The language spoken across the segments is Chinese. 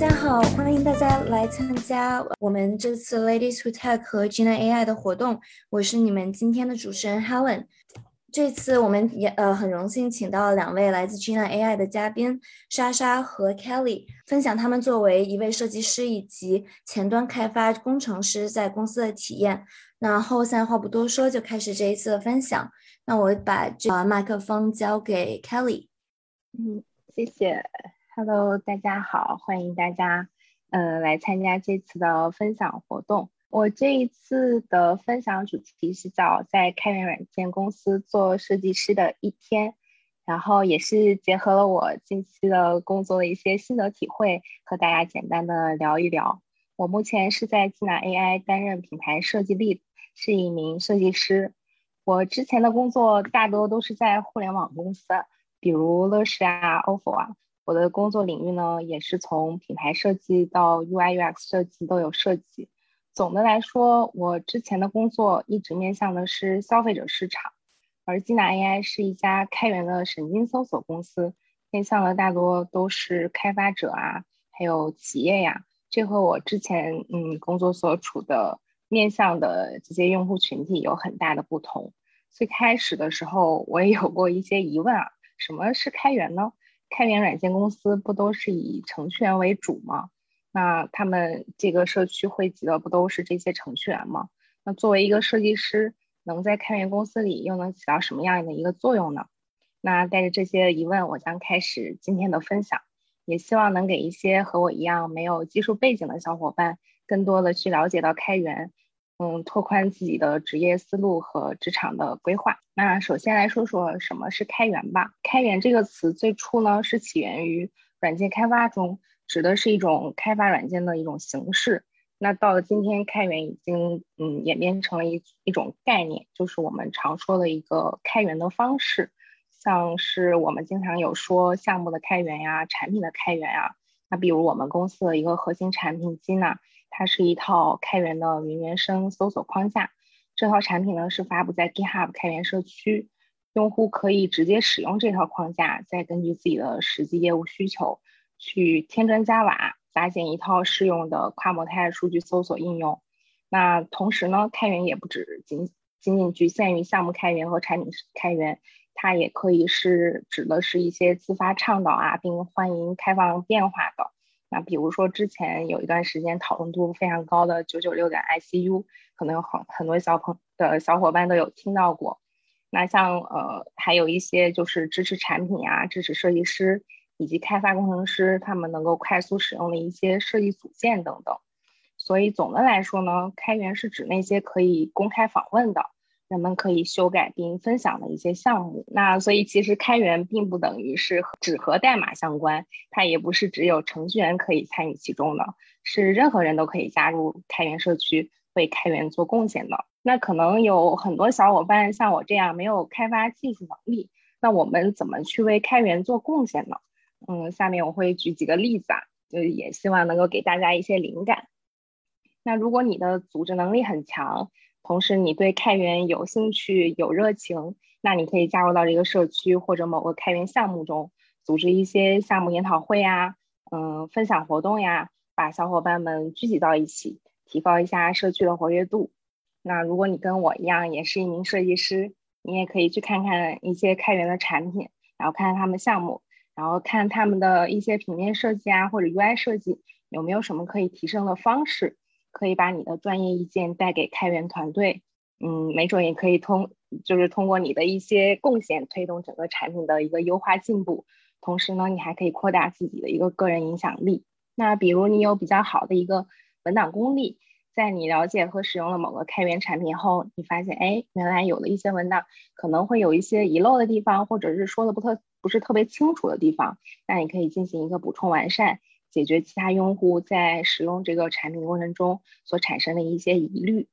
大家好，欢迎大家来参加我们这次 Ladies Who Tech 和 Gina AI 的活动。我是你们今天的主持人 Helen。这次我们也呃很荣幸请到了两位来自 Gina AI 的嘉宾莎莎和 Kelly，分享他们作为一位设计师以及前端开发工程师在公司的体验。然后现在话不多说，就开始这一次的分享。那我把这个麦克风交给 Kelly。嗯，谢谢。Hello，大家好，欢迎大家呃来参加这次的分享活动。我这一次的分享主题是叫在开源软件公司做设计师的一天，然后也是结合了我近期的工作的一些心得体会，和大家简单的聊一聊。我目前是在济南 AI 担任品牌设计 lead，是一名设计师。我之前的工作大多都是在互联网公司，比如乐视啊、ofo 啊。我的工作领域呢，也是从品牌设计到 UI UX 设计都有涉及。总的来说，我之前的工作一直面向的是消费者市场，而基南 AI 是一家开源的神经搜索公司，面向的大多都是开发者啊，还有企业呀。这和我之前嗯工作所处的面向的这些用户群体有很大的不同。最开始的时候，我也有过一些疑问啊，什么是开源呢？开源软件公司不都是以程序员为主吗？那他们这个社区汇集的不都是这些程序员吗？那作为一个设计师，能在开源公司里又能起到什么样的一个作用呢？那带着这些疑问，我将开始今天的分享，也希望能给一些和我一样没有技术背景的小伙伴，更多的去了解到开源，嗯，拓宽自己的职业思路和职场的规划。那首先来说说什么是开源吧。开源这个词最初呢是起源于软件开发中。指的是一种开发软件的一种形式。那到了今天，开源已经嗯演变成了一一种概念，就是我们常说的一个开源的方式。像是我们经常有说项目的开源呀，产品的开源呀。那比如我们公司的一个核心产品基娜，它是一套开源的云原生搜索框架。这套产品呢是发布在 GitHub 开源社区，用户可以直接使用这套框架，再根据自己的实际业务需求。去添砖加瓦，搭建一套适用的跨模态数据搜索应用。那同时呢，开源也不只仅仅仅局限于项目开源和产品开源，它也可以是指的是一些自发倡导啊，并欢迎开放变化的。那比如说之前有一段时间讨论度非常高的九九六点 ICU，可能有很很多小朋的小伙伴都有听到过。那像呃，还有一些就是支持产品啊，支持设计师。以及开发工程师他们能够快速使用的一些设计组件等等，所以总的来说呢，开源是指那些可以公开访问的，人们可以修改并分享的一些项目。那所以其实开源并不等于是只和代码相关，它也不是只有程序员可以参与其中的，是任何人都可以加入开源社区，为开源做贡献的。那可能有很多小伙伴像我这样没有开发技术能力，那我们怎么去为开源做贡献呢？嗯，下面我会举几个例子啊，就也希望能够给大家一些灵感。那如果你的组织能力很强，同时你对开源有兴趣、有热情，那你可以加入到这个社区或者某个开源项目中，组织一些项目研讨会呀，嗯，分享活动呀，把小伙伴们聚集到一起，提高一下社区的活跃度。那如果你跟我一样也是一名设计师，你也可以去看看一些开源的产品，然后看看他们项目。然后看他们的一些平面设计啊，或者 UI 设计有没有什么可以提升的方式，可以把你的专业意见带给开源团队。嗯，没准也可以通，就是通过你的一些贡献，推动整个产品的一个优化进步。同时呢，你还可以扩大自己的一个个人影响力。那比如你有比较好的一个文档功力。在你了解和使用了某个开源产品后，你发现，哎，原来有的一些文档可能会有一些遗漏的地方，或者是说的不特不是特别清楚的地方，那你可以进行一个补充完善，解决其他用户在使用这个产品过程中所产生的一些疑虑。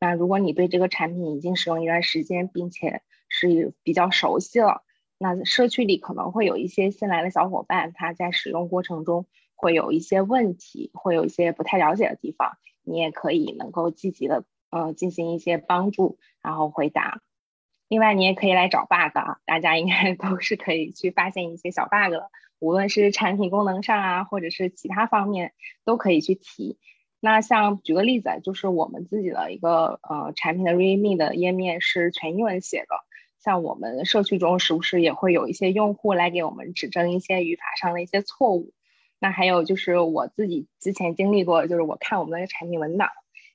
那如果你对这个产品已经使用一段时间，并且是比较熟悉了，那社区里可能会有一些新来的小伙伴，他在使用过程中会有一些问题，会有一些不太了解的地方，你也可以能够积极的呃进行一些帮助，然后回答。另外，你也可以来找 bug 啊，大家应该 都是可以去发现一些小 bug 的，无论是产品功能上啊，或者是其他方面，都可以去提。那像举个例子，就是我们自己的一个呃产品的 README 的页面是全英文写的，像我们社区中是不是也会有一些用户来给我们指正一些语法上的一些错误？那还有就是我自己之前经历过，就是我看我们的产品文档，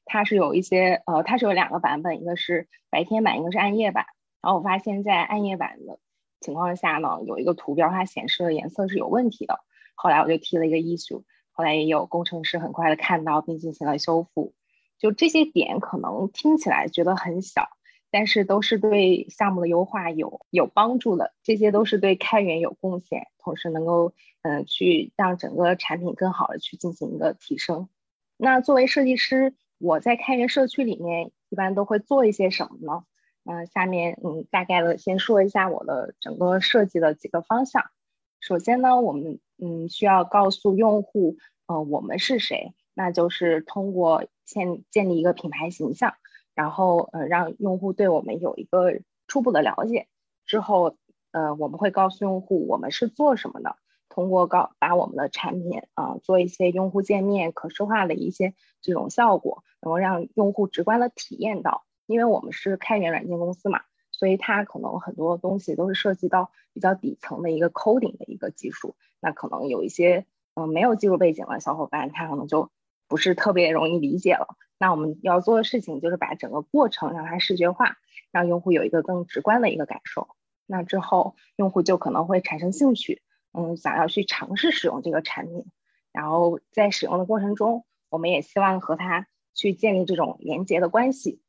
它是有一些呃，它是有两个版本，一个是白天版，一个是暗夜版。然后我发现，在暗夜版的情况下呢，有一个图标它显示的颜色是有问题的。后来我就提了一个 issue，后来也有工程师很快的看到并进行了修复。就这些点可能听起来觉得很小，但是都是对项目的优化有有帮助的。这些都是对开源有贡献，同时能够嗯去让整个产品更好的去进行一个提升。那作为设计师，我在开源社区里面一般都会做一些什么呢？嗯，下面嗯，大概的先说一下我的整个设计的几个方向。首先呢，我们嗯需要告诉用户，呃，我们是谁，那就是通过建建立一个品牌形象，然后呃让用户对我们有一个初步的了解。之后，呃，我们会告诉用户我们是做什么的，通过告把我们的产品啊做一些用户界面可视化的一些这种效果，能够让用户直观的体验到。因为我们是开源软件公司嘛，所以它可能很多东西都是涉及到比较底层的一个 coding 的一个技术，那可能有一些嗯没有技术背景的小伙伴，他可能就不是特别容易理解了。那我们要做的事情就是把整个过程让它视觉化，让用户有一个更直观的一个感受。那之后用户就可能会产生兴趣，嗯，想要去尝试使用这个产品。然后在使用的过程中，我们也希望和他去建立这种连接的关系。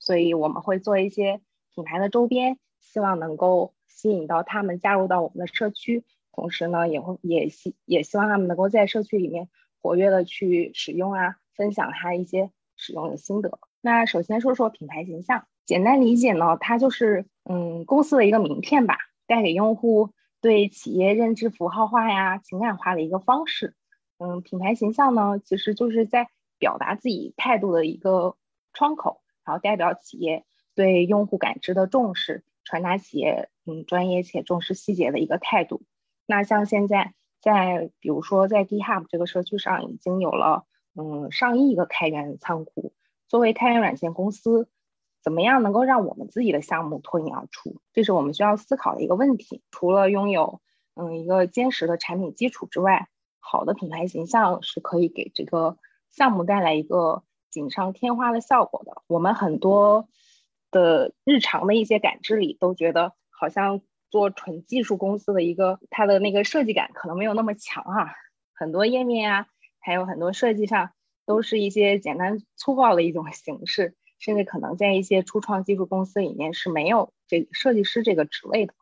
所以我们会做一些品牌的周边，希望能够吸引到他们加入到我们的社区，同时呢，也会也希也希望他们能够在社区里面活跃的去使用啊，分享他一些使用的心得。那首先说说品牌形象，简单理解呢，它就是嗯公司的一个名片吧，带给用户对企业认知符号化呀、情感化的一个方式。嗯，品牌形象呢，其实就是在表达自己态度的一个窗口。然后代表企业对用户感知的重视，传达企业嗯专业且重视细节的一个态度。那像现在在比如说在 GitHub 这个社区上已经有了嗯上亿个开源仓库。作为开源软件公司，怎么样能够让我们自己的项目脱颖而出？这是我们需要思考的一个问题。除了拥有嗯一个坚实的产品基础之外，好的品牌形象是可以给这个项目带来一个。锦上添花的效果的，我们很多的日常的一些感知里都觉得，好像做纯技术公司的一个，它的那个设计感可能没有那么强啊。很多页面啊，还有很多设计上都是一些简单粗暴的一种 形式，甚至可能在一些初创技术公司里面是没有这设计师这个职位的。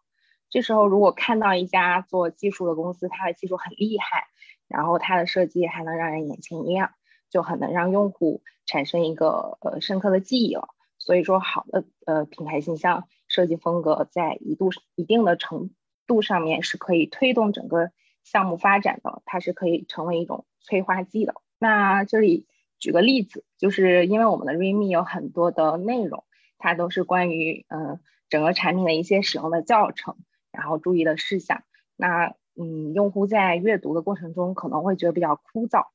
这时候如果看到一家做技术的公司，它的技术很厉害，然后它的设计还能让人眼前一亮。就很能让用户产生一个呃深刻的记忆了。所以说，好的呃品牌形象设计风格在一度一定的程度上面是可以推动整个项目发展的，它是可以成为一种催化剂的。那这里举个例子，就是因为我们的 README 有很多的内容，它都是关于嗯整个产品的一些使用的教程，然后注意的事项。那嗯用户在阅读的过程中可能会觉得比较枯燥。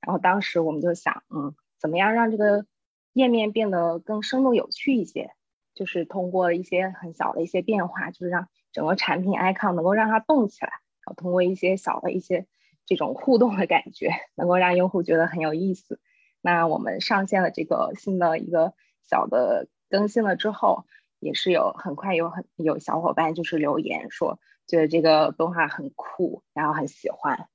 然后当时我们就想，嗯，怎么样让这个页面变得更生动有趣一些？就是通过一些很小的一些变化，就是让整个产品 icon 能够让它动起来。然后通过一些小的一些这种互动的感觉，能够让用户觉得很有意思。那我们上线了这个新的一个小的更新了之后，也是有很快有很有小伙伴就是留言说，觉得这个动画很酷，然后很喜欢。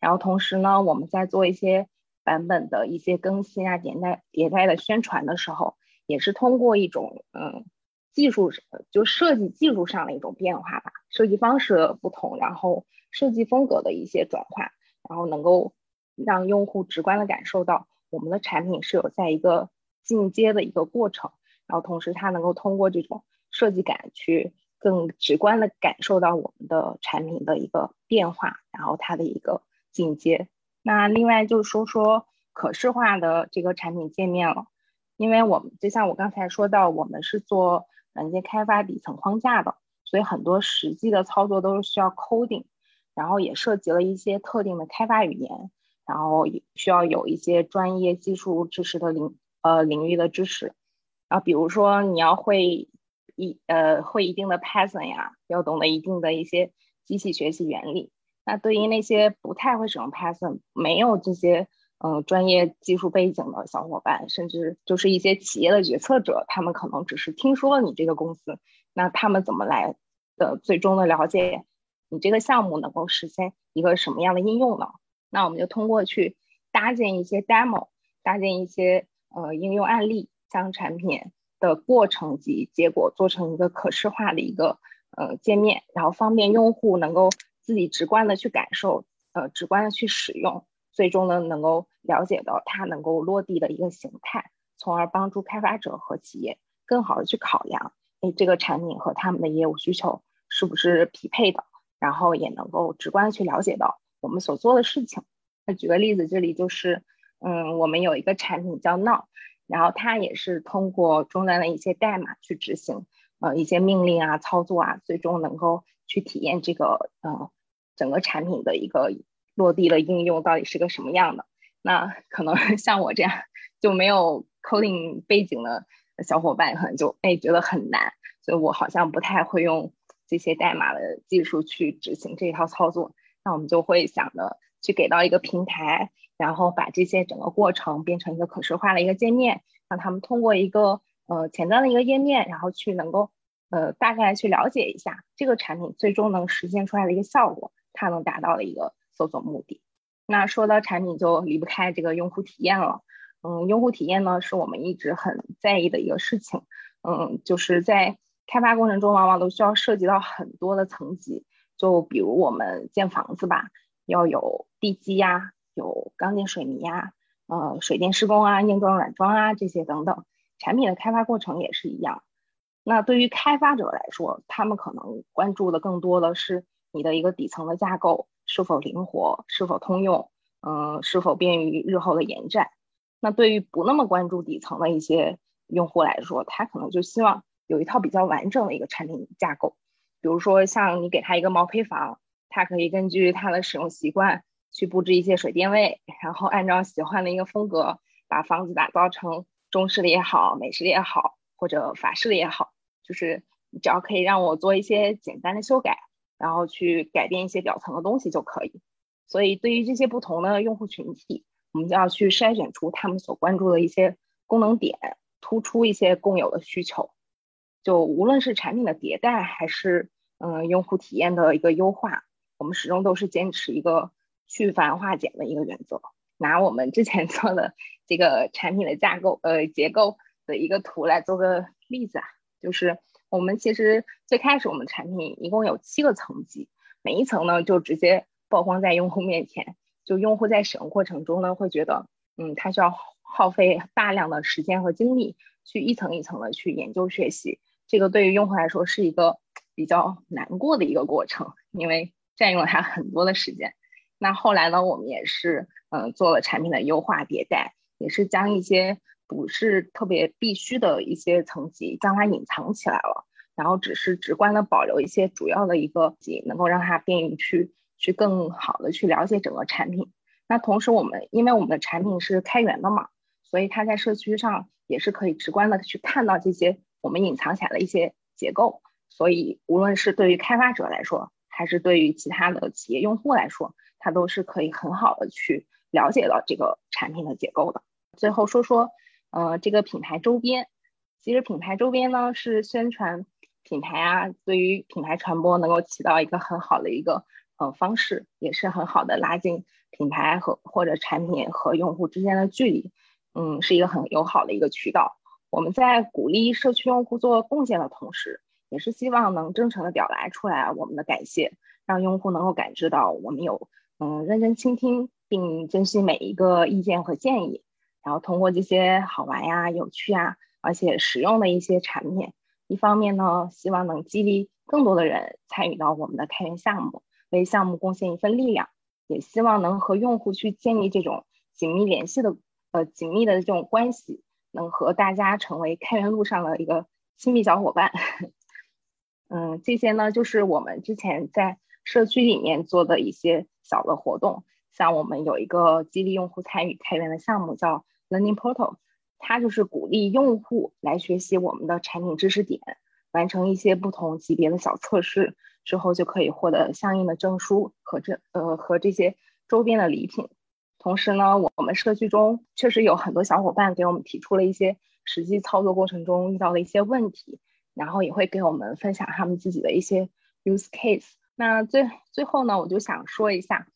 然后同时呢，我们在做一些版本的一些更新啊、迭代、迭代的宣传的时候，也是通过一种嗯技术就设计技术上的一种变化吧，设计方式的不同，然后设计风格的一些转化，然后能够让用户直观的感受到我们的产品是有在一个进阶的一个过程，然后同时它能够通过这种设计感去更直观的感受到我们的产品的一个变化，然后它的一个进阶。那另外就是说说可视化的这个产品界面了，因为我们就像我刚才说到，我们是做软件开发底层框架的，所以很多实际的操作都是需要 coding，然后也涉及了一些特定的开发语言。然后需要有一些专业技术知识的领呃领域的知识，啊，比如说你要会一呃会一定的 Python 呀，要懂得一定的一些机器学习原理。那对于那些不太会使用 Python，没有这些嗯专业技术背景的小伙伴，甚至就是一些企业的决策者，他们可能只是听说了你这个公司，那他们怎么来的最终的了解你这个项目能够实现一个什么样的应用呢？那我们就通过去搭建一些 demo，搭建一些呃应用案例，将产品的过程及结果做成一个可视化的一个呃界面，然后方便用户能够自己直观的去感受，呃直观的去使用，最终呢能够了解到它能够落地的一个形态，从而帮助开发者和企业更好的去考量，哎这个产品和他们的业务需求是不是匹配的，然后也能够直观的去了解到。我们所做的事情，那举个例子，这里就是，嗯，我们有一个产品叫 Now，然后它也是通过终端的一些代码去执行，呃，一些命令啊、操作啊，最终能够去体验这个，呃，整个产品的一个落地的应用到底是个什么样的。那可能 像我这样就没有 coding 背景的小伙伴，可能就哎觉得很难，所以我好像不太会用这些代码的技术去执行这一套操作。那我们就会想着去给到一个平台，然后把这些整个过程变成一个可视化的一个界面，让他们通过一个呃前端的一个页面，然后去能够呃大概去了解一下这个产品最终能实现出来的一个效果，它能达到的一个搜索目的。那说到产品就离不开这个用户体验了，嗯，用户体验呢是我们一直很在意的一个事情，嗯，就是在开发过程中往往都需要涉及到很多的层级。就比如我们建房子吧，要有地基呀，有钢筋水泥呀，呃，水电施工啊，硬装软装啊，这些等等。产品的开发过程也是一样。那对于开发者来说，他们可能关注的更多的是你的一个底层的架构是否灵活，是否通用，嗯，是否便于日后的延展。那对于不那么关注底层的一些用户来说，他可能就希望有一套比较完整的一个产品架构。比如说，像你给他一个毛坯房，他可以根据他的使用习惯去布置一些水电位，然后按照喜欢的一个风格，把房子打造成中式的也好，美式的也好，或者法式的也好，就是只要可以让我做一些简单的修改，然后去改变一些表层的东西就可以。所以，对于这些不同的用户群体，我们就要去筛选出他们所关注的一些功能点，突出一些共有的需求。就无论是产品的迭代，还是嗯用户体验的一个优化，我们始终都是坚持一个去繁化简的一个原则。拿我们之前做的这个产品的架构呃结构的一个图来做个例子啊，就是我们其实最开始我们产品一共有七个层级，每一层呢就直接曝光在用户面前，就用户在使用过程中呢会觉得嗯他需要耗费大量的时间和精力去一层一层的去研究学习。这个对于用户来说是一个比较难过的一个过程，因为占用了他很多的时间。那后来呢，我们也是嗯做了产品的优化迭代，也是将一些不是特别必须的一些层级将它隐藏起来了，然后只是直观的保留一些主要的一个级，能够让它便于去去更好的去了解整个产品。那同时我们因为我们的产品是开源的嘛，所以它在社区上也是可以直观的去看到这些。我们隐藏起来的一些结构，所以无论是对于开发者来说，还是对于其他的企业用户来说，它都是可以很好的去了解到这个产品的结构的。最后说说，呃，这个品牌周边，其实品牌周边呢是宣传品牌啊，对于品牌传播能够起到一个很好的一个呃方式，也是很好的拉近品牌和或者产品和用户之间的距离，嗯，是一个很友好的一个渠道。我们在鼓励社区用户做贡献的同时，也是希望能真诚的表达出来我们的感谢，让用户能够感知到我们有嗯认真倾听并珍惜每一个意见和建议。然后通过这些好玩呀、有趣啊，而且实用的一些产品，一方面呢，希望能激励更多的人参与到我们的开源项目，为项目贡献一份力量，也希望能和用户去建立这种紧密联系的呃紧密的这种关系，能和大家成为开源路上的一个亲密小伙伴。嗯，这些呢就是我们之前在社区里面做的一些小的活动，像我们有一个激励用户参与开源的项目叫 Learning Portal，它就是鼓励用户来学习我们的产品知识点，完成一些不同级别的小测试之后，就可以获得相应的证书和这呃和这些周边的礼品。同时呢，我们社区中确实有很多小伙伴给我们提出了一些实际操作过程中遇到的一些问题。然后也会给我们分享他们自己的一些 use case。那最最后呢，我就想说一下，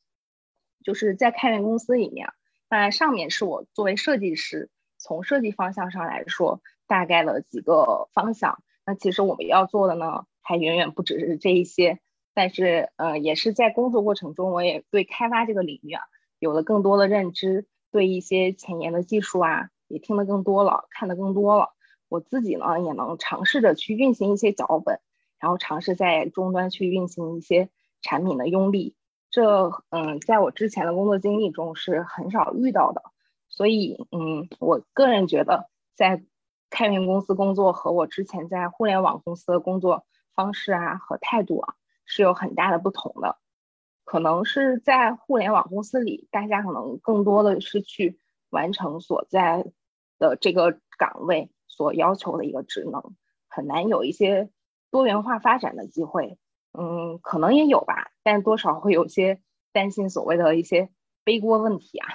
就是在开源公司里面，那上面是我作为设计师，从设计方向上来说，大概的几个方向。那其实我们要做的呢，还远远不只是这一些。但是，呃，也是在工作过程中，我也对开发这个领域啊，有了更多的认知，对一些前沿的技术啊，也听得更多了，看得更多了。我自己呢也能尝试着去运行一些脚本，然后尝试在终端去运行一些产品的用力。这嗯，在我之前的工作经历中是很少遇到的。所以嗯，我个人觉得在开源公司工作和我之前在互联网公司的工作方式啊和态度啊是有很大的不同的。可能是在互联网公司里，大家可能更多的是去完成所在的这个岗位。所要求的一个职能很难有一些多元化发展的机会，嗯，可能也有吧，但多少会有些担心所谓的一些背锅问题啊。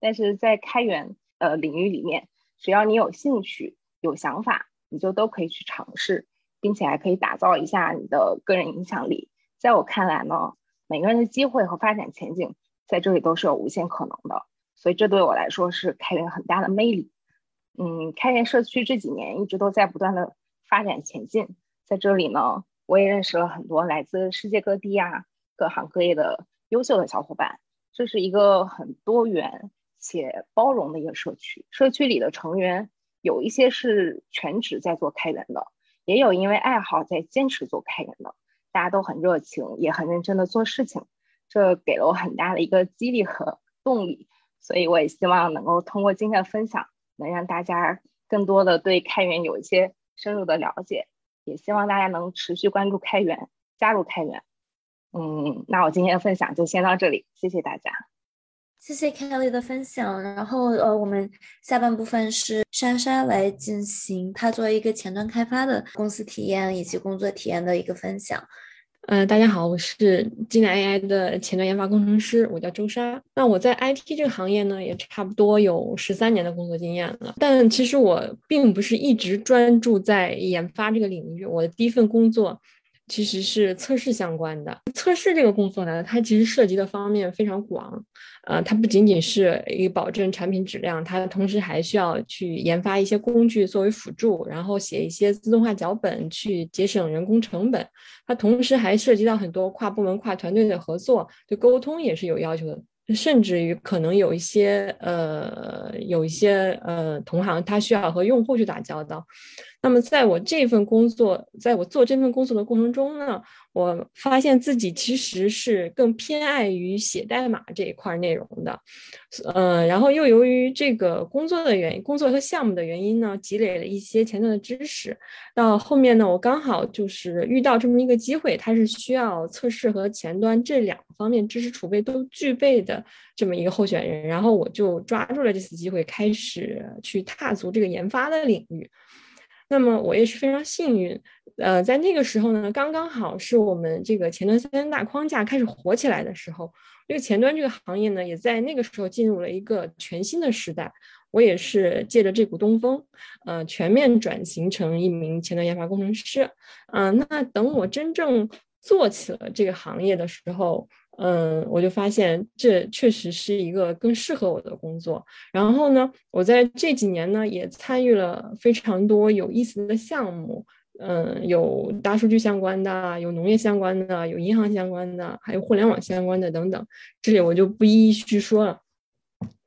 但是在开源呃领域里面，只要你有兴趣、有想法，你就都可以去尝试，并且还可以打造一下你的个人影响力。在我看来呢，每个人的机会和发展前景在这里都是有无限可能的，所以这对我来说是开源很大的魅力。嗯，开源社区这几年一直都在不断的发展前进，在这里呢，我也认识了很多来自世界各地啊、各行各业的优秀的小伙伴。这是一个很多元且包容的一个社区。社区里的成员有一些是全职在做开源的，也有因为爱好在坚持做开源的。大家都很热情，也很认真的做事情，这给了我很大的一个激励和动力。所以我也希望能够通过今天的分享。能让大家更多的对开源有一些深入的了解，也希望大家能持续关注开源，加入开源。嗯，那我今天的分享就先到这里，谢谢大家。谢谢 Kelly 的分享。然后呃，我们下半部分是莎莎来进行她作为一个前端开发的公司体验以及工作体验的一个分享。呃，大家好，我是金南 AI 的前端研发工程师，我叫周莎。那我在 IT 这个行业呢，也差不多有十三年的工作经验了。但其实我并不是一直专注在研发这个领域，我的第一份工作。其实是测试相关的。测试这个工作呢，它其实涉及的方面非常广，呃，它不仅仅是以保证产品质量，它同时还需要去研发一些工具作为辅助，然后写一些自动化脚本去节省人工成本。它同时还涉及到很多跨部门、跨团队的合作，对沟通也是有要求的。甚至于可能有一些呃，有一些呃同行，他需要和用户去打交道。那么，在我这份工作，在我做这份工作的过程中呢？我发现自己其实是更偏爱于写代码这一块内容的，嗯，然后又由于这个工作的原因，工作和项目的原因呢，积累了一些前端的知识。到后面呢，我刚好就是遇到这么一个机会，它是需要测试和前端这两方面知识储备都具备的这么一个候选人，然后我就抓住了这次机会，开始去踏足这个研发的领域。那么我也是非常幸运，呃，在那个时候呢，刚刚好是我们这个前端三大框架开始火起来的时候，这个前端这个行业呢，也在那个时候进入了一个全新的时代。我也是借着这股东风，呃，全面转型成一名前端研发工程师。嗯，那等我真正做起了这个行业的时候。嗯，我就发现这确实是一个更适合我的工作。然后呢，我在这几年呢也参与了非常多有意思的项目。嗯，有大数据相关的，有农业相关的，有银行相关的，还有互联网相关的等等。这里我就不一一去说了。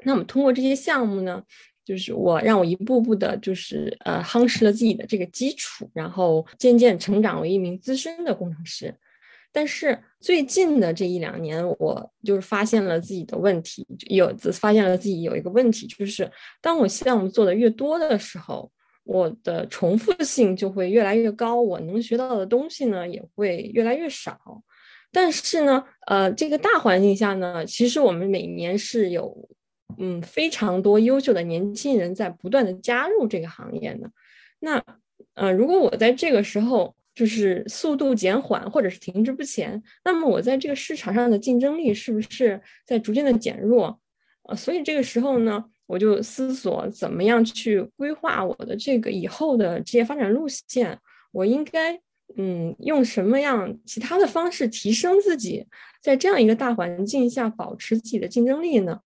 那我们通过这些项目呢，就是我让我一步步的，就是呃夯实了自己的这个基础，然后渐渐成长为一名资深的工程师。但是最近的这一两年，我就是发现了自己的问题，有发现了自己有一个问题，就是当我项目做的越多的时候，我的重复性就会越来越高，我能学到的东西呢也会越来越少。但是呢，呃，这个大环境下呢，其实我们每年是有，嗯，非常多优秀的年轻人在不断的加入这个行业的。那，呃，如果我在这个时候就是速度减缓或者是停滞不前，那么我在这个市场上的竞争力是不是在逐渐的减弱？呃，所以这个时候呢，我就思索怎么样去规划我的这个以后的职业发展路线，我应该。嗯，用什么样其他的方式提升自己，在这样一个大环境下保持自己的竞争力呢？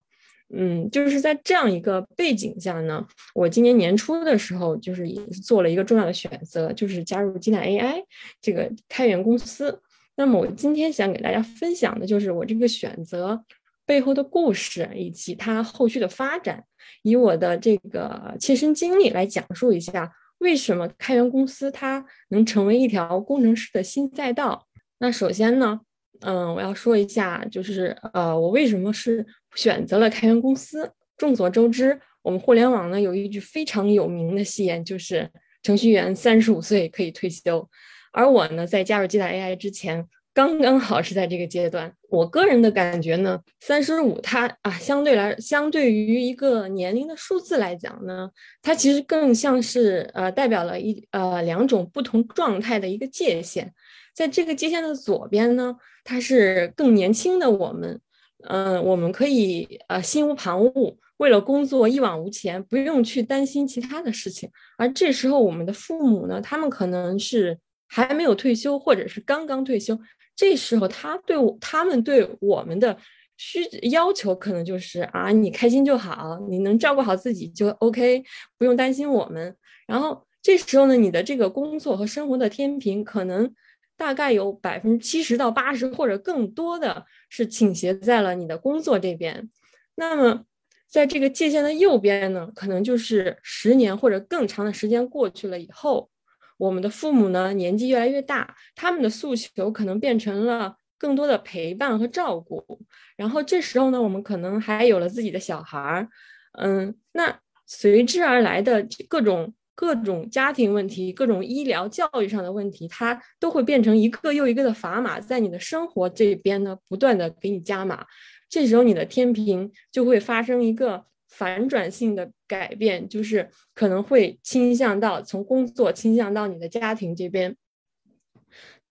嗯，就是在这样一个背景下呢，我今年年初的时候，就是也是做了一个重要的选择，就是加入金奈 AI 这个开源公司。那么我今天想给大家分享的就是我这个选择背后的故事，以及它后续的发展，以我的这个切身经历来讲述一下。为什么开源公司它能成为一条工程师的新赛道？那首先呢，嗯，我要说一下，就是呃，我为什么是选择了开源公司？众所周知，我们互联网呢有一句非常有名的戏言，就是程序员三十五岁可以退休。而我呢，在加入基达 AI 之前。刚刚好是在这个阶段，我个人的感觉呢，三十五它啊，相对来相对于一个年龄的数字来讲呢，它其实更像是呃代表了一呃两种不同状态的一个界限。在这个界限的左边呢，它是更年轻的我们，嗯，我们可以呃心无旁骛，为了工作一往无前，不用去担心其他的事情。而这时候我们的父母呢，他们可能是还没有退休，或者是刚刚退休。这时候，他对我他们对我们的需要求可能就是啊，你开心就好，你能照顾好自己就 OK，不用担心我们。然后这时候呢，你的这个工作和生活的天平可能大概有百分之七十到八十或者更多的是倾斜在了你的工作这边。那么，在这个界限的右边呢，可能就是十年或者更长的时间过去了以后。我们的父母呢，年纪越来越大，他们的诉求可能变成了更多的陪伴和照顾。然后这时候呢，我们可能还有了自己的小孩儿，嗯，那随之而来的各种各种家庭问题、各种医疗教育上的问题，它都会变成一个又一个的砝码，在你的生活这边呢，不断的给你加码。这时候你的天平就会发生一个。反转性的改变，就是可能会倾向到从工作倾向到你的家庭这边。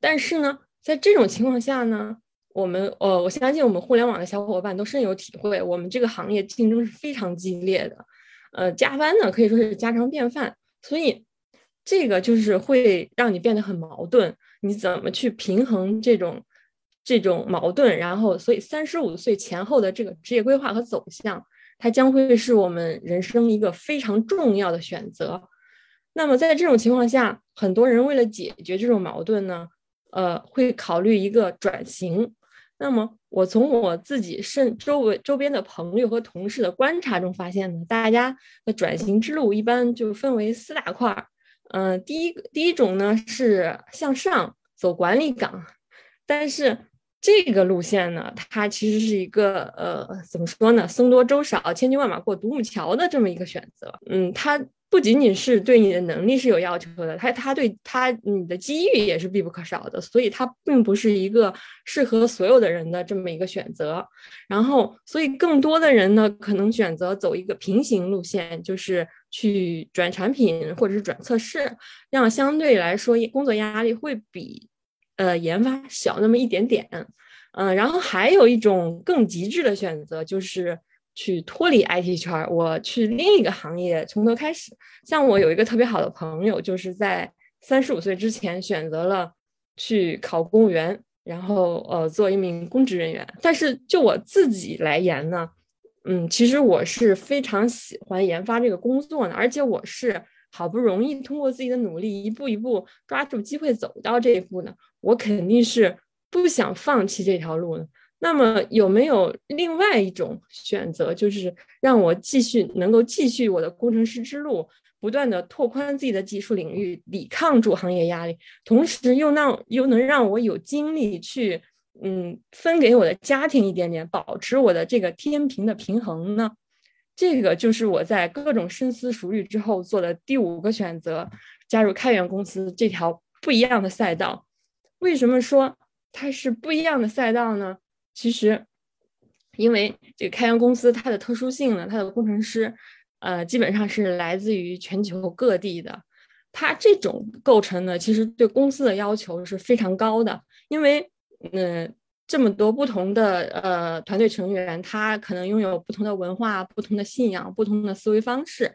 但是呢，在这种情况下呢，我们呃，我相信我们互联网的小伙伴都深有体会，我们这个行业竞争是非常激烈的，呃，加班呢可以说是家常便饭，所以这个就是会让你变得很矛盾。你怎么去平衡这种这种矛盾？然后，所以三十五岁前后的这个职业规划和走向。它将会是我们人生一个非常重要的选择。那么在这种情况下，很多人为了解决这种矛盾呢，呃，会考虑一个转型。那么我从我自己身周围周边的朋友和同事的观察中发现呢，大家的转型之路一般就分为四大块儿。嗯，第一第一种呢是向上走管理岗，但是。这个路线呢，它其实是一个呃，怎么说呢？僧多粥少，千军万马过独木桥的这么一个选择。嗯，它不仅仅是对你的能力是有要求的，它它对它你的机遇也是必不可少的。所以它并不是一个适合所有的人的这么一个选择。然后，所以更多的人呢，可能选择走一个平行路线，就是去转产品或者是转测试，这样相对来说工作压力会比。呃，研发小那么一点点，嗯，然后还有一种更极致的选择，就是去脱离 IT 圈，我去另一个行业从头开始。像我有一个特别好的朋友，就是在三十五岁之前选择了去考公务员，然后呃做一名公职人员。但是就我自己来言呢，嗯，其实我是非常喜欢研发这个工作呢，而且我是。好不容易通过自己的努力，一步一步抓住机会走到这一步呢，我肯定是不想放弃这条路的。那么有没有另外一种选择，就是让我继续能够继续我的工程师之路，不断的拓宽自己的技术领域，抵抗住行业压力，同时又让又能让我有精力去嗯分给我的家庭一点点，保持我的这个天平的平衡呢？这个就是我在各种深思熟虑之后做的第五个选择，加入开源公司这条不一样的赛道。为什么说它是不一样的赛道呢？其实，因为这个开源公司它的特殊性呢，它的工程师，呃，基本上是来自于全球各地的。它这种构成呢，其实对公司的要求是非常高的，因为，嗯，这么多不同的呃团队成员，他可能拥有不同的文化、不同的信仰、不同的思维方式。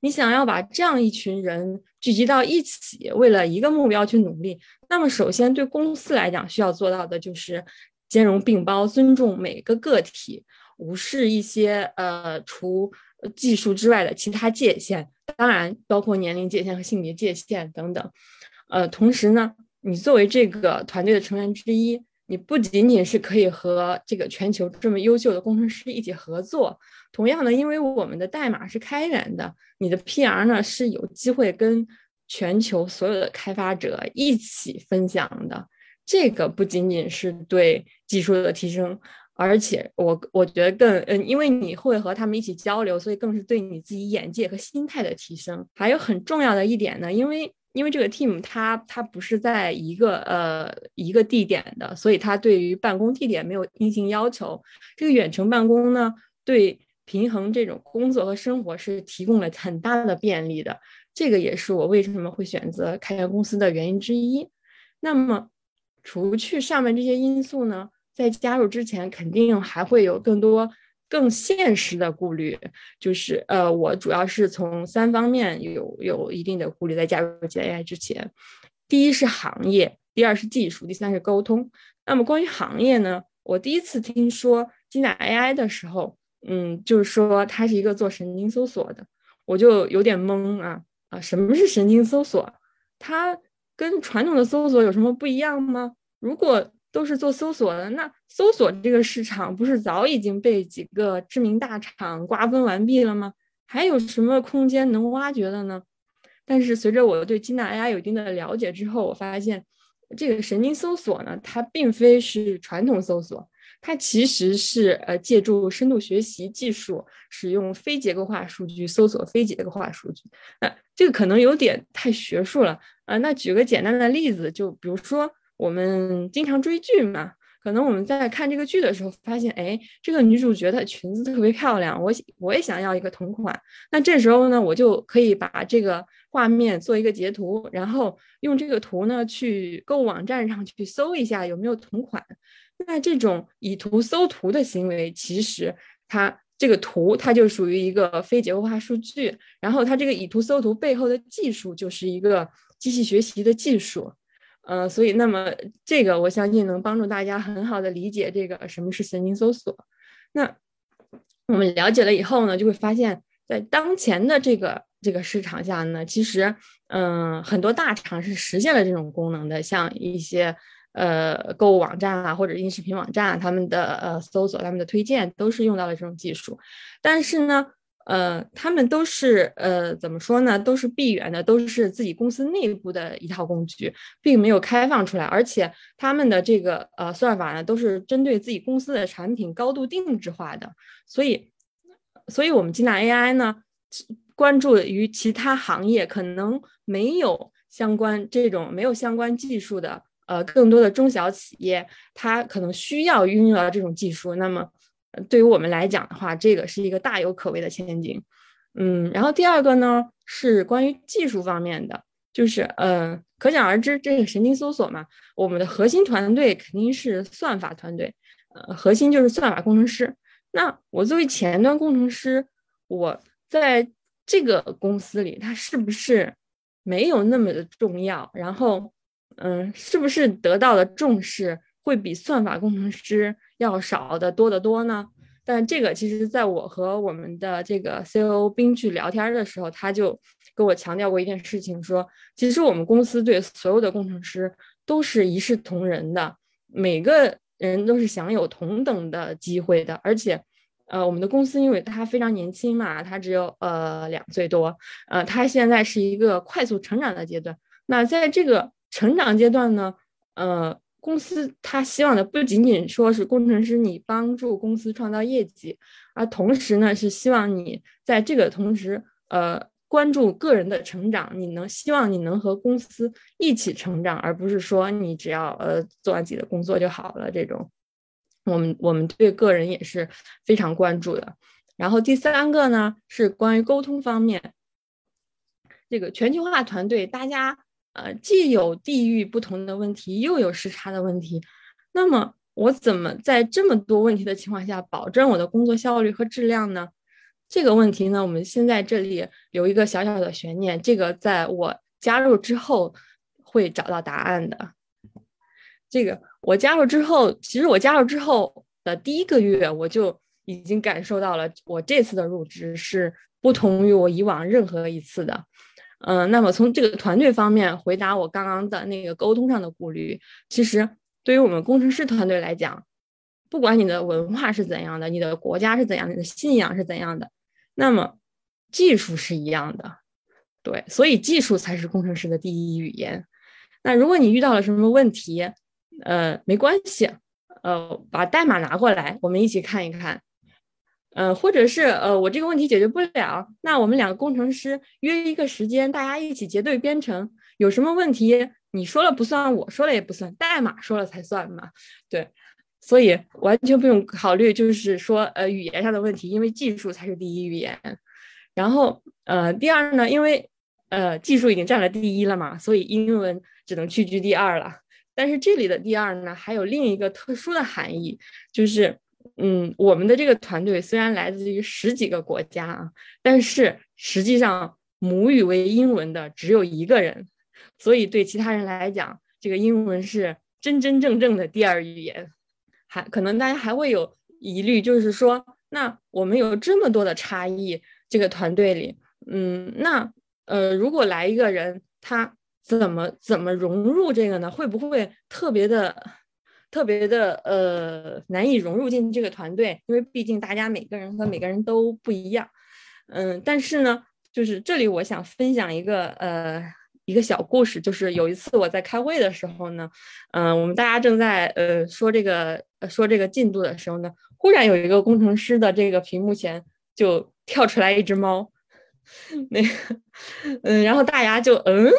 你想要把这样一群人聚集到一起，为了一个目标去努力，那么首先对公司来讲，需要做到的就是。兼容并包，尊重每个个体，无视一些呃除技术之外的其他界限，当然包括年龄界限和性别界限等等。呃，同时呢，你作为这个团队的成员之一，你不仅仅是可以和这个全球这么优秀的工程师一起合作，同样的，因为我们的代码是开源的，你的 PR 呢是有机会跟全球所有的开发者一起分享的。这个不仅仅是对技术的提升，而且我我觉得更嗯，因为你会和他们一起交流，所以更是对你自己眼界和心态的提升。还有很重要的一点呢，因为因为这个 team 它它不是在一个呃一个地点的，所以它对于办公地点没有硬性要求。这个远程办公呢，对平衡这种工作和生活是提供了很大的便利的。这个也是我为什么会选择开源公司的原因之一。那么。除去上面这些因素呢，在加入之前肯定还会有更多更现实的顾虑，就是呃，我主要是从三方面有有一定的顾虑，在加入 AI 之前，第一是行业，第二是技术，第三是沟通。那么关于行业呢，我第一次听说金娜 AI 的时候，嗯，就是说它是一个做神经搜索的，我就有点懵啊啊，什么是神经搜索？它跟传统的搜索有什么不一样吗？如果都是做搜索的，那搜索这个市场不是早已经被几个知名大厂瓜分完毕了吗？还有什么空间能挖掘的呢？但是随着我对金娜 AI 有一定的了解之后，我发现这个神经搜索呢，它并非是传统搜索，它其实是呃借助深度学习技术，使用非结构化数据搜索非结构化数据。那这个可能有点太学术了啊。那举个简单的例子，就比如说。我们经常追剧嘛，可能我们在看这个剧的时候，发现，哎，这个女主角的裙子特别漂亮，我我也想要一个同款。那这时候呢，我就可以把这个画面做一个截图，然后用这个图呢去购物网站上去搜一下有没有同款。那这种以图搜图的行为，其实它这个图它就属于一个非结构化数据，然后它这个以图搜图背后的技术就是一个机器学习的技术。呃，所以那么这个我相信能帮助大家很好的理解这个什么是神经搜索。那我们了解了以后呢，就会发现，在当前的这个这个市场下呢，其实嗯，很多大厂是实现了这种功能的，像一些呃购物网站啊或者音视频网站，啊他们的呃搜索、他们的推荐都是用到了这种技术，但是呢。呃，他们都是呃，怎么说呢？都是闭源的，都是自己公司内部的一套工具，并没有开放出来。而且他们的这个呃算法呢，都是针对自己公司的产品高度定制化的。所以，所以我们金纳 AI 呢，关注于其他行业可能没有相关这种没有相关技术的呃更多的中小企业，它可能需要运用到这种技术。那么。对于我们来讲的话，这个是一个大有可为的前景。嗯，然后第二个呢是关于技术方面的，就是呃，可想而知，这个神经搜索嘛，我们的核心团队肯定是算法团队，呃，核心就是算法工程师。那我作为前端工程师，我在这个公司里，它是不是没有那么的重要？然后，嗯，是不是得到的重视会比算法工程师？要少的多得多呢，但这个其实在我和我们的这个 COO 冰去聊天的时候，他就跟我强调过一件事情，说其实我们公司对所有的工程师都是一视同仁的，每个人都是享有同等的机会的，而且，呃，我们的公司因为它非常年轻嘛，它只有呃两岁多，呃，它现在是一个快速成长的阶段。那在这个成长阶段呢，呃，公司他希望的不仅仅说是工程师你帮助公司创造业绩，而同时呢是希望你在这个同时，呃。关注个人的成长，你能希望你能和公司一起成长，而不是说你只要呃做完自己的工作就好了。这种，我们我们对个人也是非常关注的。然后第三个呢是关于沟通方面，这个全球化团队大家呃既有地域不同的问题，又有时差的问题，那么我怎么在这么多问题的情况下保证我的工作效率和质量呢？这个问题呢，我们现在这里留一个小小的悬念，这个在我加入之后会找到答案的。这个我加入之后，其实我加入之后的第一个月，我就已经感受到了，我这次的入职是不同于我以往任何一次的。嗯，那么从这个团队方面回答我刚刚的那个沟通上的顾虑，其实对于我们工程师团队来讲，不管你的文化是怎样的，你的国家是怎样的，你的信仰是怎样的。那么，技术是一样的，对，所以技术才是工程师的第一语言。那如果你遇到了什么问题，呃，没关系，呃，把代码拿过来，我们一起看一看。呃，或者是呃，我这个问题解决不了，那我们两个工程师约一个时间，大家一起结对编程。有什么问题，你说了不算，我说了也不算，代码说了才算嘛，对。所以完全不用考虑，就是说，呃，语言上的问题，因为技术才是第一语言。然后，呃，第二呢，因为呃，技术已经占了第一了嘛，所以英文只能屈居第二了。但是这里的第二呢，还有另一个特殊的含义，就是，嗯，我们的这个团队虽然来自于十几个国家啊，但是实际上母语为英文的只有一个人，所以对其他人来讲，这个英文是真真正正的第二语言。还可能大家还会有疑虑，就是说，那我们有这么多的差异，这个团队里，嗯，那呃，如果来一个人，他怎么怎么融入这个呢？会不会特别的特别的呃难以融入进这个团队？因为毕竟大家每个人和每个人都不一样，嗯，但是呢，就是这里我想分享一个呃。一个小故事，就是有一次我在开会的时候呢，嗯，我们大家正在呃说这个说这个进度的时候呢，忽然有一个工程师的这个屏幕前就跳出来一只猫，那个，嗯，然后大家就嗯，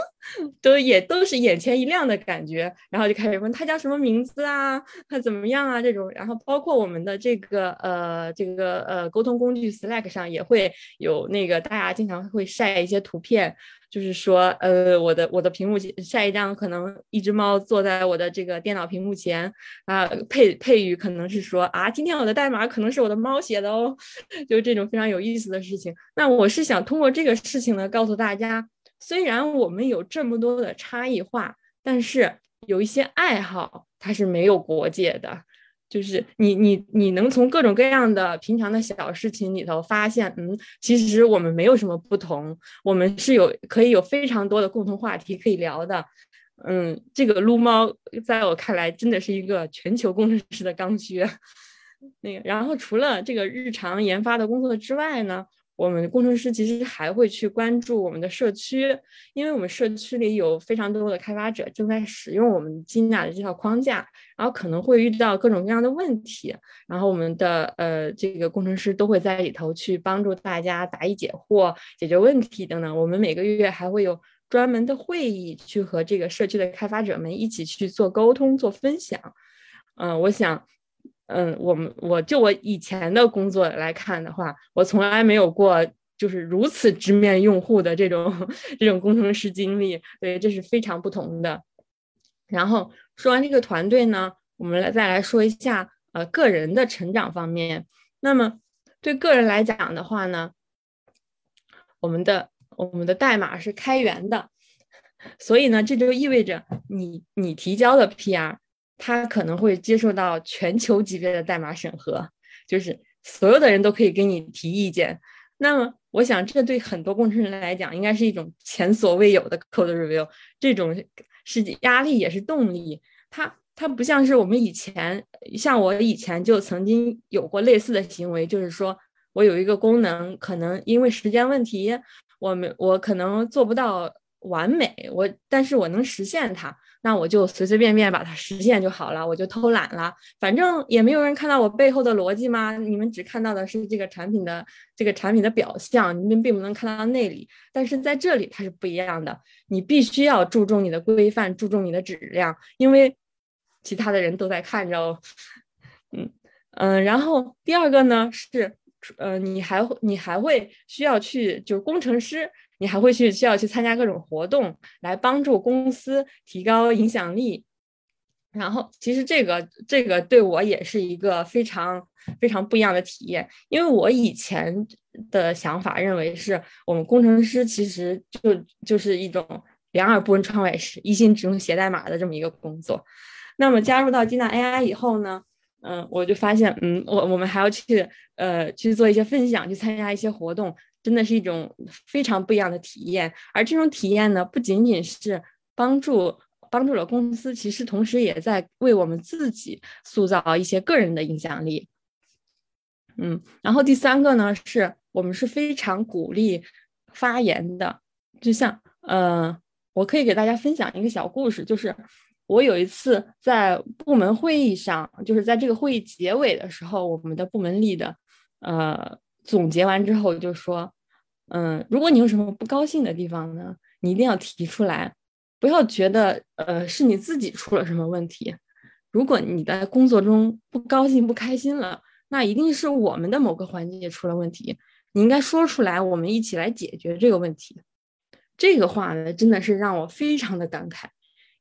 都也都是眼前一亮的感觉，然后就开始问他叫什么名字啊，他怎么样啊这种，然后包括我们的这个呃这个呃沟通工具 Slack 上也会有那个大家经常会晒一些图片。就是说，呃，我的我的屏幕晒一张，可能一只猫坐在我的这个电脑屏幕前啊，配配语可能是说啊，今天我的代码可能是我的猫写的哦，就是这种非常有意思的事情。那我是想通过这个事情呢，告诉大家，虽然我们有这么多的差异化，但是有一些爱好它是没有国界的。就是你你你能从各种各样的平常的小事情里头发现，嗯，其实我们没有什么不同，我们是有可以有非常多的共同话题可以聊的，嗯，这个撸猫在我看来真的是一个全球工程师的刚需，那个，然后除了这个日常研发的工作之外呢？我们工程师其实还会去关注我们的社区，因为我们社区里有非常多的开发者正在使用我们金娜的这套框架，然后可能会遇到各种各样的问题，然后我们的呃这个工程师都会在里头去帮助大家答疑解惑、解决问题等等。我们每个月还会有专门的会议去和这个社区的开发者们一起去做沟通、做分享。嗯，我想。嗯，我们我就我以前的工作来看的话，我从来没有过就是如此直面用户的这种这种工程师经历，对，这是非常不同的。然后说完这个团队呢，我们来再来说一下呃个人的成长方面。那么对个人来讲的话呢，我们的我们的代码是开源的，所以呢，这就意味着你你提交的 PR。他可能会接受到全球级别的代码审核，就是所有的人都可以给你提意见。那么，我想这对很多工程师来讲，应该是一种前所未有的 code review。这种是压力也是动力。他它不像是我们以前，像我以前就曾经有过类似的行为，就是说我有一个功能，可能因为时间问题，我们我可能做不到完美，我但是我能实现它。那我就随随便便把它实现就好了，我就偷懒了，反正也没有人看到我背后的逻辑嘛。你们只看到的是这个产品的这个产品的表象，你们并不能看到内里。但是在这里它是不一样的，你必须要注重你的规范，注重你的质量，因为其他的人都在看着哦。嗯嗯，然后第二个呢是，呃，你还会你还会需要去就是工程师。你还会去需要去参加各种活动，来帮助公司提高影响力。然后，其实这个这个对我也是一个非常非常不一样的体验，因为我以前的想法认为是我们工程师其实就就是一种两耳不闻窗外事，一心只用写代码的这么一个工作。那么加入到金娜 AI 以后呢，嗯，我就发现，嗯，我我们还要去呃去做一些分享，去参加一些活动。真的是一种非常不一样的体验，而这种体验呢，不仅仅是帮助帮助了公司，其实同时也在为我们自己塑造一些个人的影响力。嗯，然后第三个呢，是我们是非常鼓励发言的，就像呃，我可以给大家分享一个小故事，就是我有一次在部门会议上，就是在这个会议结尾的时候，我们的部门里的呃。总结完之后就说，嗯，如果你有什么不高兴的地方呢，你一定要提出来，不要觉得呃是你自己出了什么问题。如果你在工作中不高兴、不开心了，那一定是我们的某个环节出了问题。你应该说出来，我们一起来解决这个问题。这个话呢，真的是让我非常的感慨，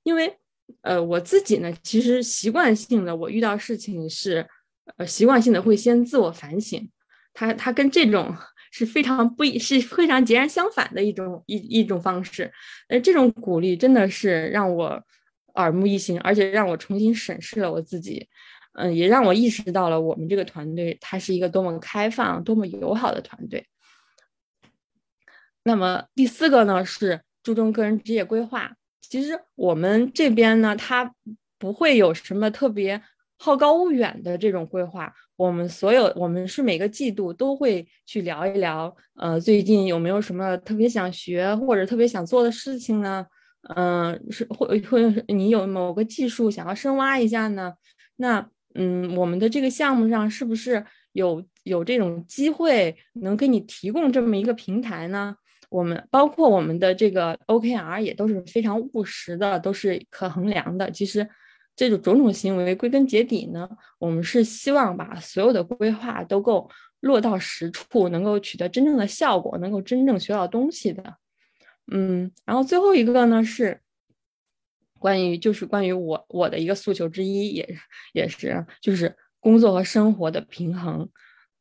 因为呃我自己呢，其实习惯性的我遇到事情是，呃习惯性的会先自我反省。他他跟这种是非常不一，是非常截然相反的一种一一种方式。呃，这种鼓励真的是让我耳目一新，而且让我重新审视了我自己。嗯，也让我意识到了我们这个团队它是一个多么开放、多么友好的团队。那么第四个呢是注重个人职业规划。其实我们这边呢，它不会有什么特别。好高骛远的这种规划，我们所有我们是每个季度都会去聊一聊，呃，最近有没有什么特别想学或者特别想做的事情呢？嗯，是会会你有某个技术想要深挖一下呢？那嗯，我们的这个项目上是不是有有这种机会能给你提供这么一个平台呢？我们包括我们的这个 OKR 也都是非常务实的，都是可衡量的。其实。这种种种行为，归根结底呢，我们是希望把所有的规划都够落到实处，能够取得真正的效果，能够真正学到东西的。嗯，然后最后一个呢是关于，就是关于我我的一个诉求之一，也也是就是工作和生活的平衡。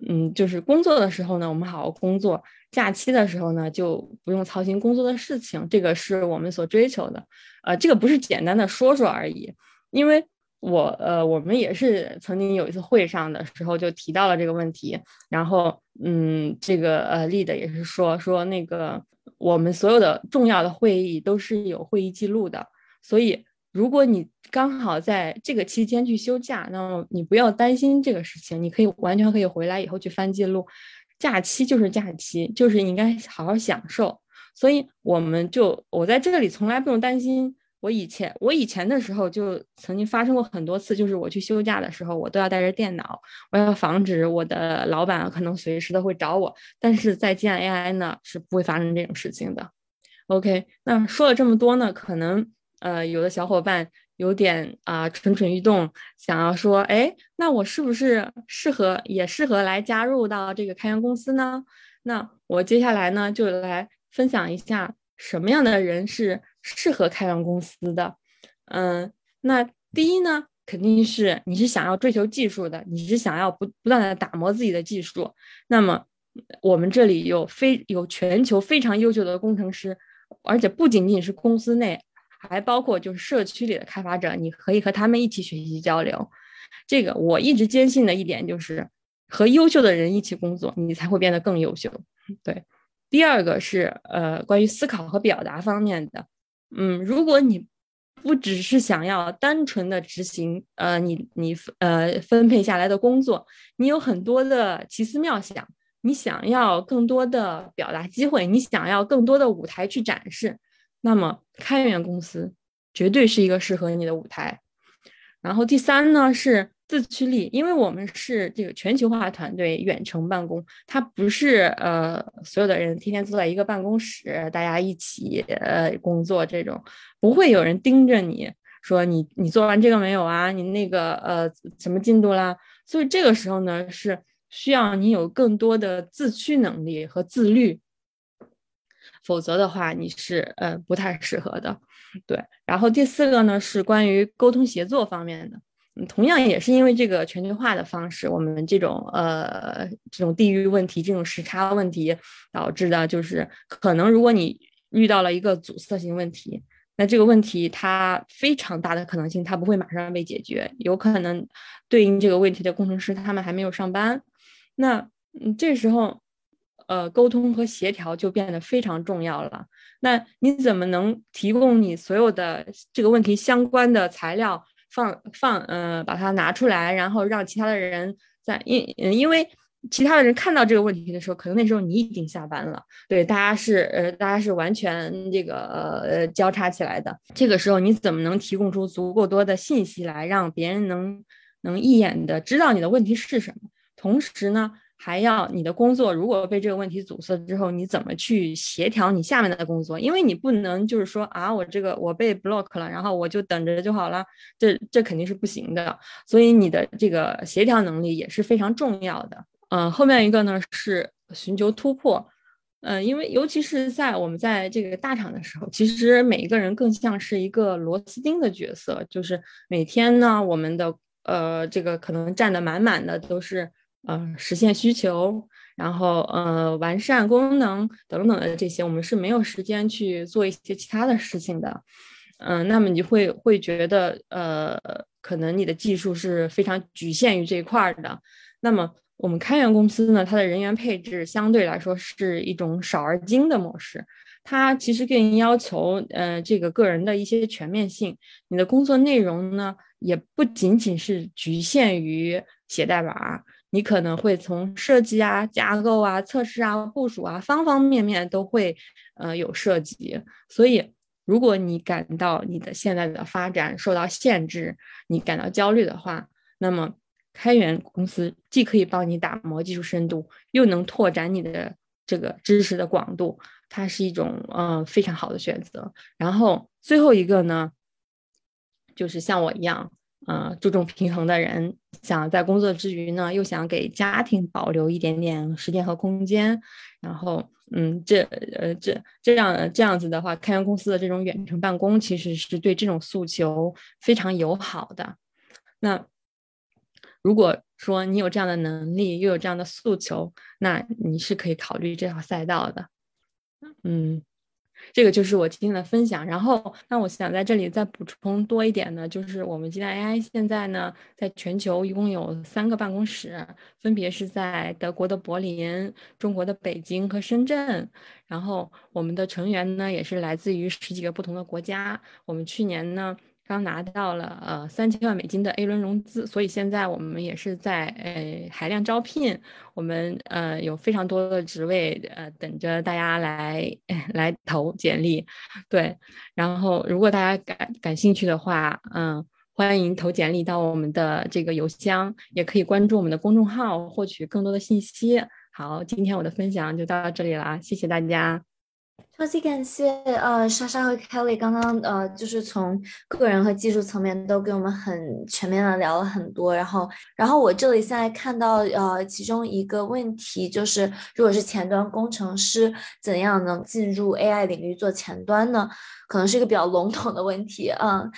嗯，就是工作的时候呢，我们好好工作；假期的时候呢，就不用操心工作的事情。这个是我们所追求的。呃，这个不是简单的说说而已。因为我呃，我们也是曾经有一次会上的时候就提到了这个问题，然后嗯，这个呃立的也是说说那个我们所有的重要的会议都是有会议记录的，所以如果你刚好在这个期间去休假，那么你不要担心这个事情，你可以完全可以回来以后去翻记录，假期就是假期，就是应该好好享受，所以我们就我在这里从来不用担心。我以前，我以前的时候就曾经发生过很多次，就是我去休假的时候，我都要带着电脑，我要防止我的老板可能随时都会找我。但是在建 AI 呢，是不会发生这种事情的。OK，那说了这么多呢，可能呃有的小伙伴有点啊蠢蠢欲动，想要说，哎，那我是不是适合也适合来加入到这个开源公司呢？那我接下来呢就来分享一下什么样的人是。适合开源公司的，嗯，那第一呢，肯定是你是想要追求技术的，你是想要不不断的打磨自己的技术。那么我们这里有非有全球非常优秀的工程师，而且不仅仅是公司内，还包括就是社区里的开发者，你可以和他们一起学习交流。这个我一直坚信的一点就是，和优秀的人一起工作，你才会变得更优秀。对，第二个是呃关于思考和表达方面的。嗯，如果你不只是想要单纯的执行呃你你呃分配下来的工作，你有很多的奇思妙想，你想要更多的表达机会，你想要更多的舞台去展示，那么开源公司绝对是一个适合你的舞台。然后第三呢是。自驱力，因为我们是这个全球化团队，远程办公，它不是呃所有的人天天坐在一个办公室，大家一起呃工作这种，不会有人盯着你说你你做完这个没有啊？你那个呃什么进度啦？所以这个时候呢是需要你有更多的自驱能力和自律，否则的话你是呃不太适合的。对，然后第四个呢是关于沟通协作方面的。同样也是因为这个全球化的方式，我们这种呃这种地域问题、这种时差问题导致的，就是可能如果你遇到了一个阻塞性问题，那这个问题它非常大的可能性它不会马上被解决，有可能对应这个问题的工程师他们还没有上班，那嗯这时候呃沟通和协调就变得非常重要了。那你怎么能提供你所有的这个问题相关的材料？放放，呃，把它拿出来，然后让其他的人在因，因为其他的人看到这个问题的时候，可能那时候你已经下班了。对，大家是呃，大家是完全这个呃交叉起来的。这个时候你怎么能提供出足够多的信息来，让别人能能一眼的知道你的问题是什么？同时呢？还要你的工作，如果被这个问题阻塞之后，你怎么去协调你下面的工作？因为你不能就是说啊，我这个我被 block 了，然后我就等着就好了，这这肯定是不行的。所以你的这个协调能力也是非常重要的。嗯，后面一个呢是寻求突破。嗯，因为尤其是在我们在这个大厂的时候，其实每一个人更像是一个螺丝钉的角色，就是每天呢，我们的呃这个可能占的满满的都是。呃，实现需求，然后呃，完善功能等等的这些，我们是没有时间去做一些其他的事情的。嗯，那么你会会觉得，呃，可能你的技术是非常局限于这一块的。那么我们开源公司呢，它的人员配置相对来说是一种少而精的模式，它其实更要求呃这个个人的一些全面性。你的工作内容呢，也不仅仅是局限于写代码。你可能会从设计啊、架构啊、测试啊、部署啊，方方面面都会呃有涉及。所以，如果你感到你的现在的发展受到限制，你感到焦虑的话，那么开源公司既可以帮你打磨技术深度，又能拓展你的这个知识的广度，它是一种嗯非常好的选择。然后最后一个呢，就是像我一样。啊，注重平衡的人，想在工作之余呢，又想给家庭保留一点点时间和空间，然后，嗯，这呃这这样这样子的话，开源公司的这种远程办公其实是对这种诉求非常友好的。那如果说你有这样的能力，又有这样的诉求，那你是可以考虑这条赛道的。嗯。这个就是我今天的分享，然后那我想在这里再补充多一点呢，就是我们今天 AI 现在呢，在全球一共有三个办公室，分别是在德国的柏林、中国的北京和深圳，然后我们的成员呢也是来自于十几个不同的国家，我们去年呢。刚拿到了呃三千万美金的 A 轮融资，所以现在我们也是在呃海量招聘，我们呃有非常多的职位呃等着大家来 来投简历，对，然后如果大家感感兴趣的话，嗯，欢迎投简历到我们的这个邮箱，也可以关注我们的公众号获取更多的信息。好，今天我的分享就到这里了，谢谢大家。超级感谢，呃，莎莎和 Kelly 刚刚呃，就是从个人和技术层面都给我们很全面的聊了很多。然后，然后我这里现在看到呃，其中一个问题就是，如果是前端工程师，怎样能进入 AI 领域做前端呢？可能是一个比较笼统的问题。嗯，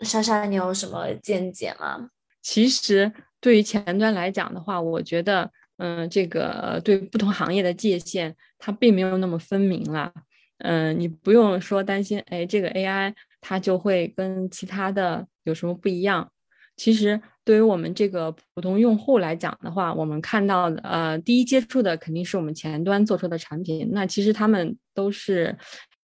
莎莎，你有什么见解吗？其实对于前端来讲的话，我觉得，嗯，这个对不同行业的界限，它并没有那么分明了。嗯，你不用说担心，哎，这个 AI 它就会跟其他的有什么不一样？其实对于我们这个普通用户来讲的话，我们看到的，呃，第一接触的肯定是我们前端做出的产品。那其实他们都是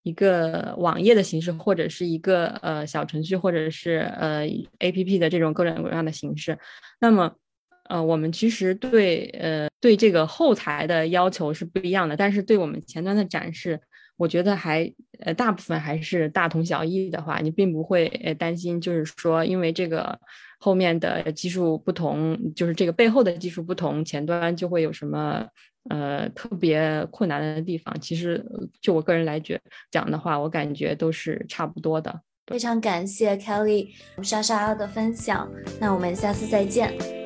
一个网页的形式，或者是一个呃小程序，或者是呃 A P P 的这种各种各样的形式。那么，呃，我们其实对呃对这个后台的要求是不一样的，但是对我们前端的展示。我觉得还呃大部分还是大同小异的话，你并不会呃担心，就是说因为这个后面的技术不同，就是这个背后的技术不同，前端就会有什么呃特别困难的地方。其实就我个人来觉讲的话，我感觉都是差不多的。非常感谢 Kelly 莎莎的分享，那我们下次再见。